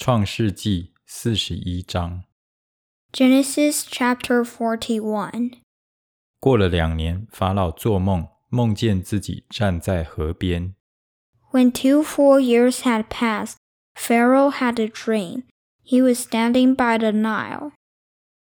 创世纪四十一章。 Genesis chapter 41. 过了两年，法老做梦，梦见自己站在河边。 When two full years had passed, Pharaoh had a dream. He was standing by the Nile.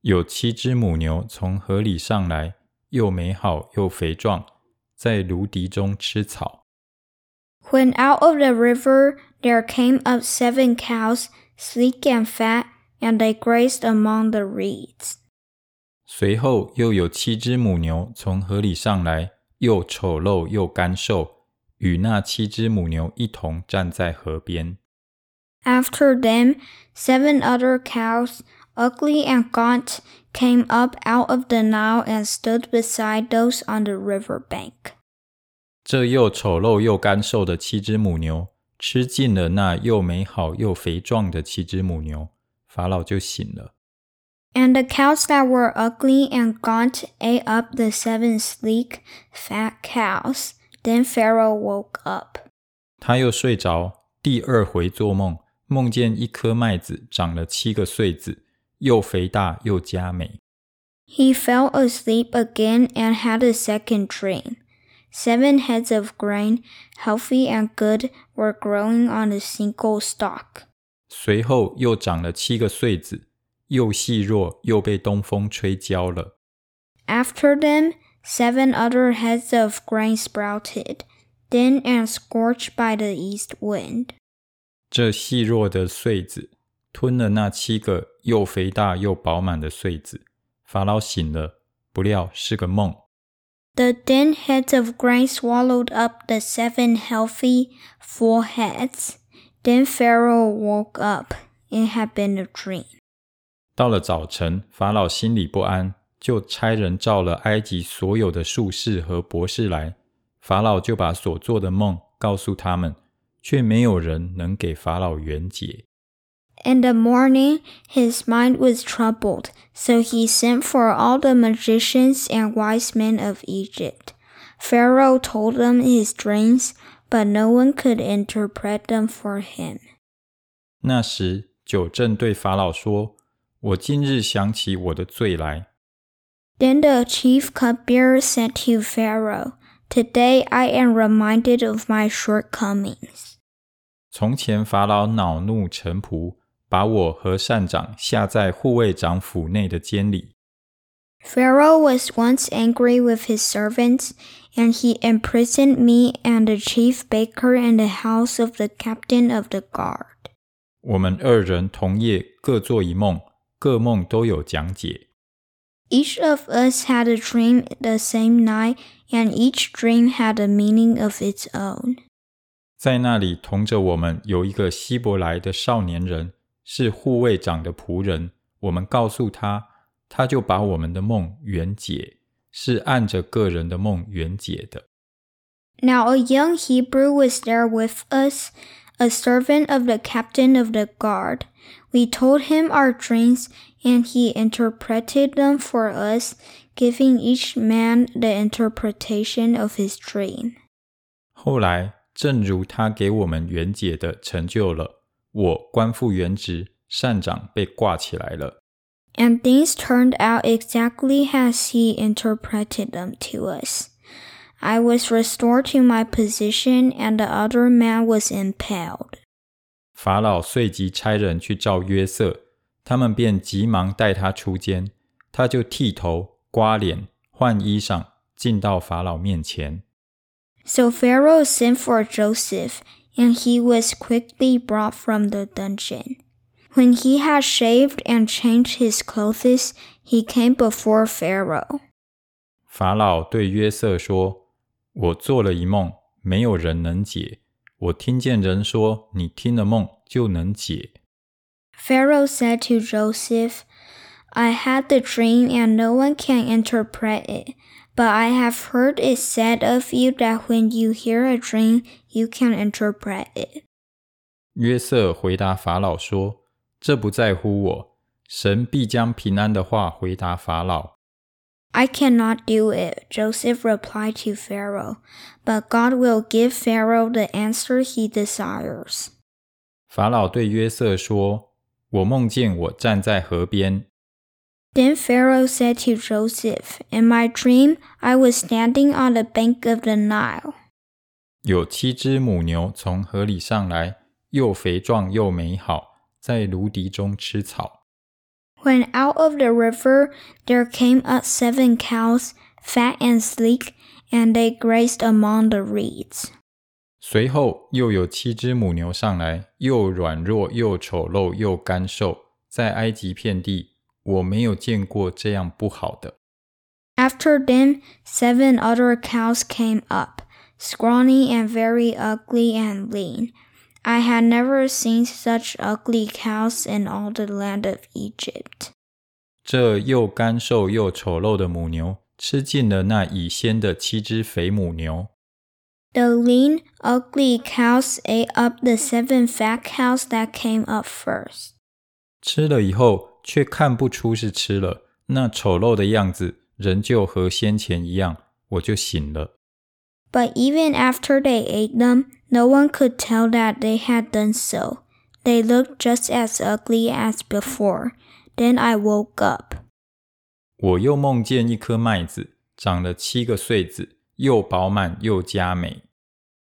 有七只母牛从河里上来，又美好又肥壮，在芦荻中吃草。 When out of the river there came up seven cows, sleek and fat, and they grazed among the reeds. 随后又有七只母牛从河里上来，又丑陋又干瘦，与那七只母牛一同站在河边。 After them, seven other cows, ugly and gaunt, came up out of the Nile and stood beside those on the river bank. 这又丑陋又干瘦的七只母牛， 吃尽了那又美好又肥壮的七只母牛，法老就醒了。 And the cows that were ugly and gaunt ate up the seven sleek, fat cows. Then Pharaoh woke up. 他又睡着，第二回做梦，梦见一颗麦子长了七个穗子，又肥大又佳美。 He fell asleep again and had a second dream. Seven heads of grain, healthy and good, were growing on a single stalk. 随后又长了七个穗子，又细弱又被东风吹焦了。 After them, seven other heads of grain sprouted, thin and scorched by the east wind. 这细弱的穗子吞了那七个又肥大又饱满的穗子。法老醒了，不料是个梦。 The thin heads of grain swallowed up the seven healthy, full heads. Then Pharaoh woke up. It had been a dream. 到了早晨，法老心里不安，就差人召了埃及所有的术士和博士来。法老就把所做的梦告诉他们，却没有人能给法老圆解。 in the morning, his mind was troubled, so he sent for all the magicians and wise men of Egypt. Pharaoh told them his dreams, but no one could interpret them for him. 那时，酒政对法老说：“我今日想起我的罪来。” Then the chief cupbearer said to Pharaoh, "Today I am reminded of my shortcomings." 从前法老恼怒臣仆。把我和膳长下在护卫长府内的监里。Pharaoh was once angry with his servants, and he imprisoned me and the chief baker in the house of the captain of the guard. 我们二人同夜各做一梦，各梦都有讲解。Each of us had a dream the same night, and each dream had a meaning of its own. 在那里同着我们有一个希伯来的少年人，是护卫长的仆人。我们告诉他，他就把我们的梦圆解，是按着个人的梦圆解的。 Now a young Hebrew was there with us, a servant of the captain of the guard. We told him our dreams, and he interpreted them for us, giving each man the interpretation of his dream. 后来，正如他给我们圆解的成就了， 我官复原职，膳长被挂起来了。And things turned out exactly as he interpreted them to us. I was restored to my position, and the other man was impaled. 法老随即差人去召约瑟，他们便急忙带他出监，他就剃头、刮脸、换衣裳，进到法老面前。So Pharaoh sent for Joseph and he was quickly brought from the dungeon. When he had shaved and changed his clothes, he came before Pharaoh. 法老对约瑟说：“我做了一梦，没有人能解。我听见人说，你听了梦就能解。 Pharaoh said to Joseph, I had the dream and no one can interpret it, but I have heard it said of you that when you hear a dream, you can interpret it. ”约瑟回答法老说：“这不在乎我，神必将平安的话回答法老。 I cannot do it, Joseph replied to Pharaoh, but God will give Pharaoh the answer he desires. 法老对约瑟说：“我梦见我站在河边。” Then Pharaoh said to Joseph, In my dream, I was standing on the bank of the Nile. 有七只母牛从河里上来，又肥壮又美好，在芦荻中吃草。When out of the river there came up seven cows, fat and sleek, and they grazed among the reeds. 随后又有七只母牛上来，又软弱又丑陋又干瘦，在埃及遍地， 我没有见过这样不好的。 After them, seven other cows came up, scrawny and very ugly and lean. I had never seen such ugly cows in all the land of Egypt. 这又干瘦又丑陋的母牛，吃尽了那已先的七只肥母牛。 The lean, ugly cows ate up the seven fat cows that came up first. 吃了以后， 却看不出是吃了，那丑陋的样子仍旧和先前一样，我就醒了。 But even after they ate them, no one could tell that they had done so. They looked just as ugly as before. Then I woke up. 我又梦见一颗麦子长了七个穗子，又饱满又佳美。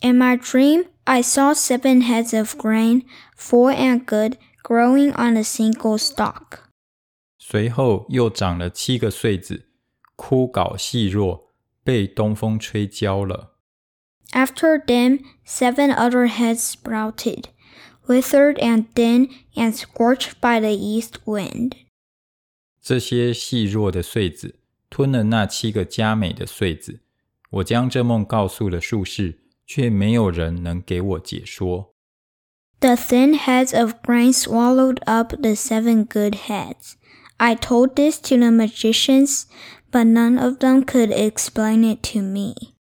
In my dream, I saw seven heads of grain, full and good, growing on a single stalk. 随后又长了七个穗子，枯槁细弱，被东风吹焦了。 After them, seven other heads sprouted, withered and thin and scorched by the east wind. 这些细弱的穗子吞了那七个佳美的穗子。我将这梦告诉了术士，却没有人能给我解说。 The thin heads of grain swallowed up the seven good heads. I told this to the magicians, but none of them could explain it to me.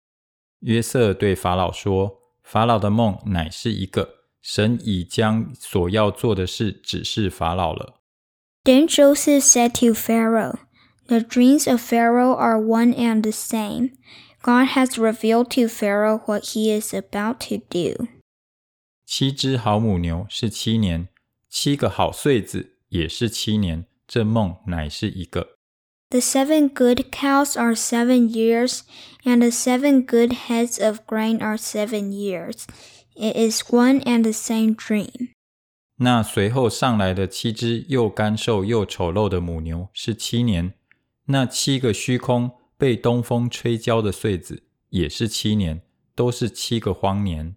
约瑟对法老说：“法老的梦乃是一个，神已将所要做的事指示法老了。” Then Joseph said to Pharaoh, The dreams of Pharaoh are one and the same. God has revealed to Pharaoh what he is about to do. 七只好母牛是七年，七个好穗子也是七年。这梦乃是一个。The seven good cows are seven years, and the seven good heads of grain are seven years. It is one and the same dream. 那随后上来的七只又干瘦又丑陋的母牛是七年，那七个虚空被东风吹焦的穗子也是七年，都是七个荒年。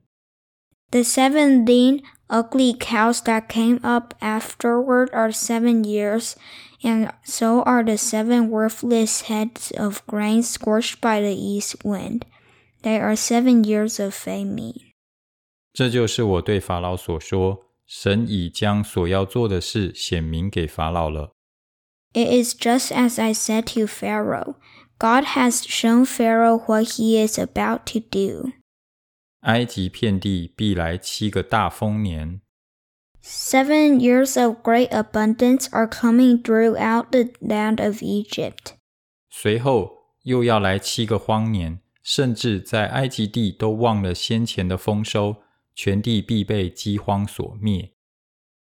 The seven lean, ugly cows that came up afterward are seven years, and so are the seven worthless heads of grain scorched by the east wind. They are seven years of famine. 这就是我对法老所说，神已将所要做的事显明给法老了。 It is just as I said to Pharaoh. God has shown Pharaoh what he is about to do. 埃及遍地必来七个大丰年， Seven years of great abundance are coming throughout the land of Egypt. 随后又要来七个荒年，甚至在埃及地都忘了先前的丰收，全地必被饥荒所灭。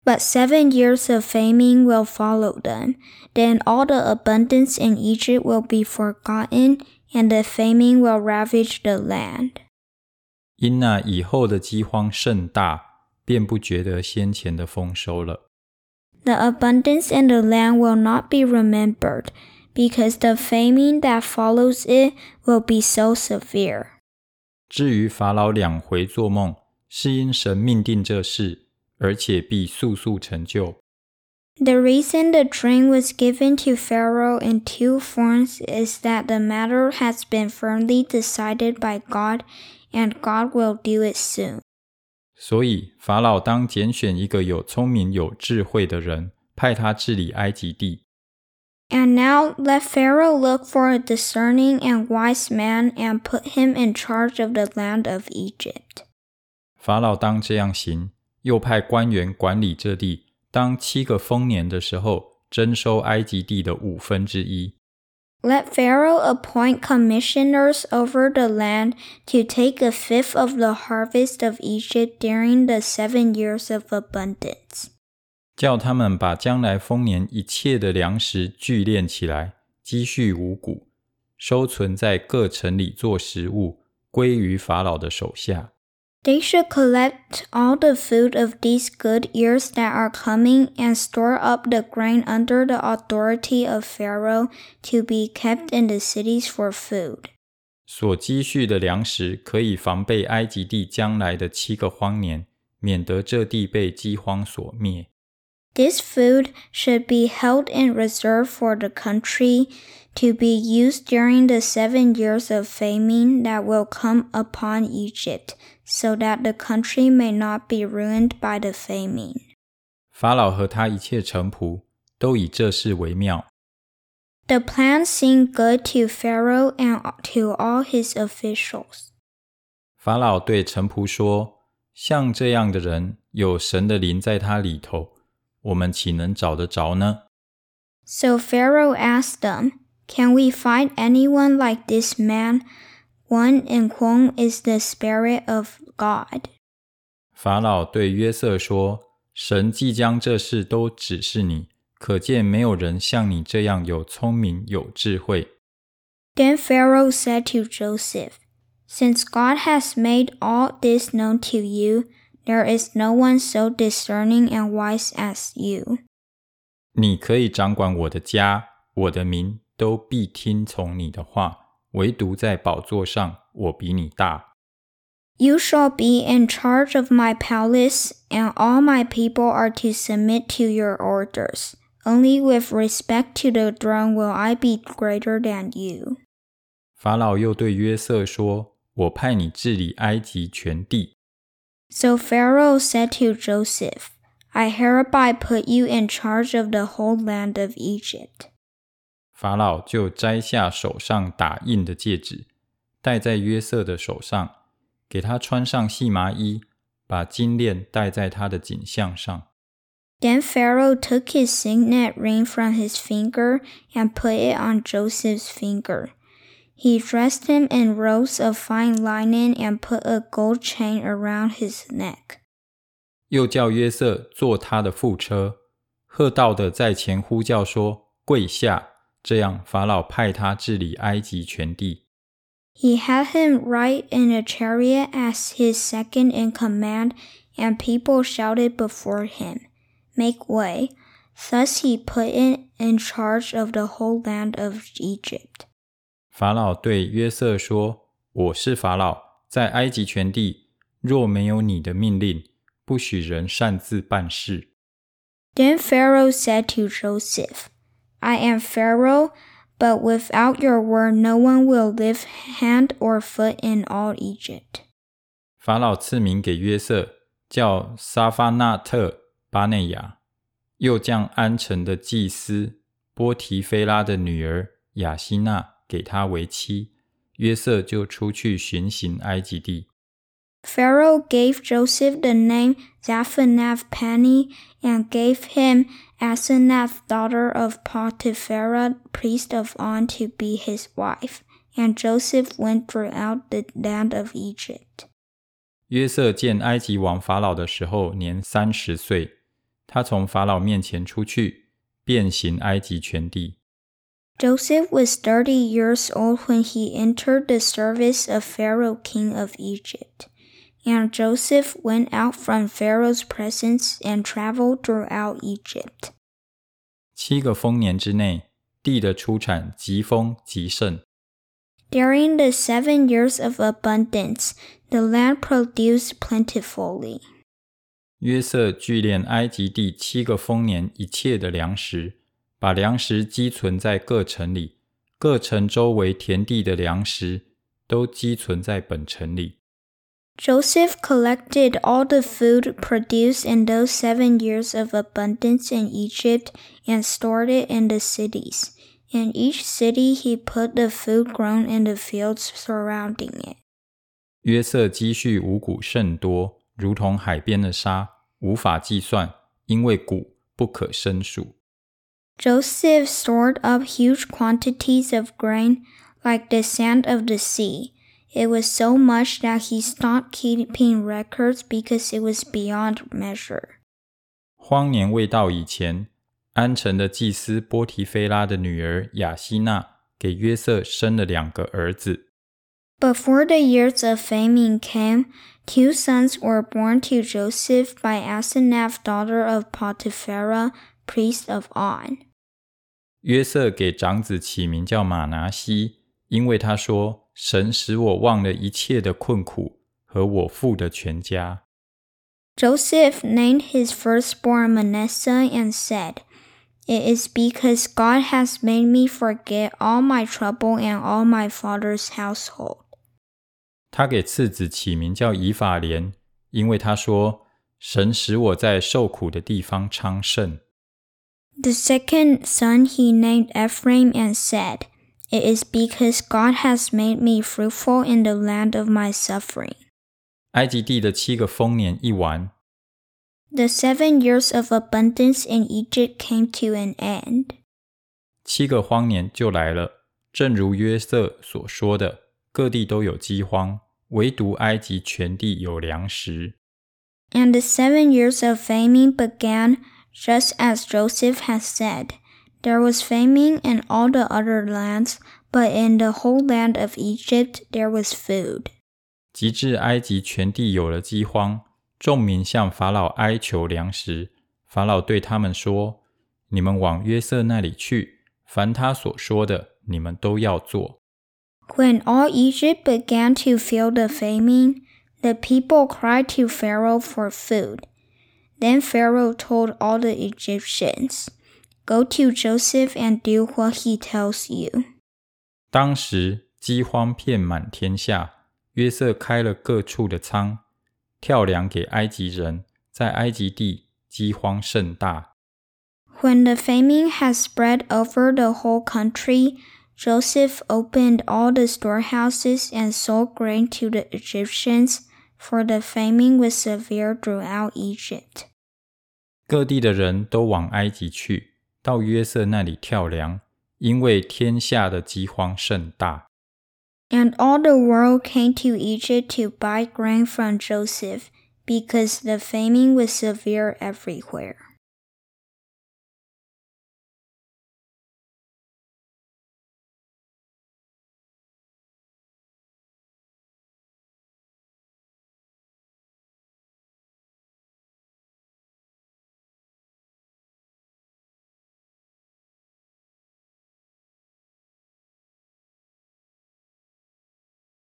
But seven years of famine will follow them. Then all the abundance in Egypt will be forgotten, and the famine will ravage the land. 因那以后的饥荒甚大，便不觉得先前的丰收了。 The abundance in the land will not be remembered, because the famine that follows it will be so severe. 至于法老两回做梦，是因神命定这事，而且必速速成就。 The reason the dream was given to Pharaoh in two forms is that the matter has been firmly decided by God, and God will do it soon. 所以法老当拣选一个有聪明有智慧的人，派他治理埃及地。 And now let Pharaoh look for a discerning and wise man and put him in charge of the land of Egypt. 法老当这样行，又派官员管理这地。当七个丰年的时候，征收埃及地的五分之一。 Let Pharaoh appoint commissioners over the land to take a fifth of the harvest of Egypt during the seven years of abundance. 叫他们把将来丰年一切的粮食聚敛起来，积蓄五谷，收存在各城里做食物，归于法老的手下。 They should collect all the food of these good years that are coming and store up the grain under the authority of Pharaoh to be kept in the cities for food. 所积蓄的粮食可以防备埃及地将来的七个荒年，免得这地被饥荒所灭。This food should be held in reserve for the country to be used during the seven years of famine that will come upon Egypt, so that the country may not be ruined by the famine. 法老和他一切臣仆都以这事为妙。The plan seemed good to Pharaoh and to all his officials. 法老对臣仆说：“像这样的人，有神的灵在他里头，我们岂能找得着呢？” So Pharaoh asked them, can we find anyone like this man, one in whom is the Spirit of God? 法老对约瑟说：“神即将这事都指示你，可见没有人像你这样有聪明有智慧。” Then Pharaoh said to Joseph, Since God has made all this known to you, there is no one so discerning and wise as you. 你可以掌管我的家，我的民都必听从你的话， 唯独在宝座上，我比你大。You shall be in charge of my palace, and all my people are to submit to your orders. Only with respect to the throne will I be greater than you. 法老又对约瑟说：“我派你治理埃及全地。” So Pharaoh said to Joseph, I hereby put you in charge of the whole land of Egypt. 法老就摘下手上打印的戒指，戴在约瑟的手上，给他穿上细麻衣，把金链戴在他的颈项上。Then Pharaoh took his signet ring from his finger and put it on Joseph's finger. He dressed him in robes of fine linen and put a gold chain around his neck. 又叫约瑟坐他的副车，喝道的在前呼叫说：“跪下！”这样，法老派他治理埃及全地。He had him ride in a chariot as his second in command, and people shouted before him, Make way! Thus he put him in charge of the whole land of Egypt. 法老对约瑟说：“我是法老，在埃及全地，若没有你的命令，不许人擅自办事。” Then Pharaoh said to Joseph, I am Pharaoh, but without your word, no one will lift hand or foot in all Egypt. 法老赐名给约瑟，叫沙发纳特巴内亚，又将安城的祭司波提菲拉的女儿雅西娜给他为妻。约瑟就出去巡行埃及地。 Pharaoh gave Joseph the name Zaphenath Paneah and gave him Asenath, daughter of Potiphera, priest of On, to be his wife. And Joseph went throughout the land of Egypt. 约瑟见埃及王法老的时候，年三十岁。他从法老面前出去，遍行埃及全地。Joseph was thirty years old when he entered the service of Pharaoh, king of Egypt. And Joseph went out from Pharaoh's presence and traveled throughout Egypt. 七个丰年之内，地的出产极丰极盛。During the seven years of abundance, the land produced plentifully. 约瑟聚敛埃及地七个丰年一切的粮食，把粮食积存在各城里，各城周围田地的粮食都积存在本城里。 Joseph collected all the food produced in those seven years of abundance in Egypt and stored it in the cities. In each city he put the food grown in the fields surrounding it. 约瑟积蓄五谷甚多，如同海边的沙，无法计算，因为谷不可胜数。 Joseph stored up huge quantities of grain like the sand of the sea. It was so much that he stopped keeping records because it was beyond measure. 荒年未到以前，安城的祭司波提菲拉的女儿雅西娜给约瑟生了两个儿子。Before the years of famine came, two sons were born to Joseph by Asenath, daughter of Potiphera, priest of On. 约瑟给长子起名叫马拿西，因为他说。神使我忘了一切的困苦和我父的全家。” Joseph named his firstborn Manasseh and said, It is because God has made me forget all my trouble and all my father's household. 他给次子起名叫以法莲，因为他说：“神使我在受苦的地方昌盛。” The second son he named Ephraim and said, It is because God has made me fruitful in the land of my suffering. 埃及地的七个丰年一完。The seven years of abundance in Egypt came to an end. 七个荒年就来了，正如约瑟所说的，各地都有饥荒，唯独埃及全地有粮食。And the seven years of famine began, just as Joseph had said. There was famine in all the other lands, but in the whole land of Egypt there was food. 及至埃及全地有了饥荒，众民向法老哀求粮食。法老对他们说：“你们往约瑟那里去，凡他所说的，你们都要做。” When all Egypt began to feel the famine, the people cried to Pharaoh for food. Then Pharaoh told all the Egyptians, Go to Joseph and do what he tells you. 当时饥荒遍满天下，约瑟开了各处的仓，跳粮给埃及人，在埃及地饥荒甚大。When the famine had spread over the whole country, Joseph opened all the storehouses and sold grain to the Egyptians, for the famine was severe throughout Egypt. 各地的人都往埃及去。 到约瑟那里跳梁，因为天下的饥荒甚大。And all the world came to Egypt to buy grain from Joseph, because the famine was severe everywhere.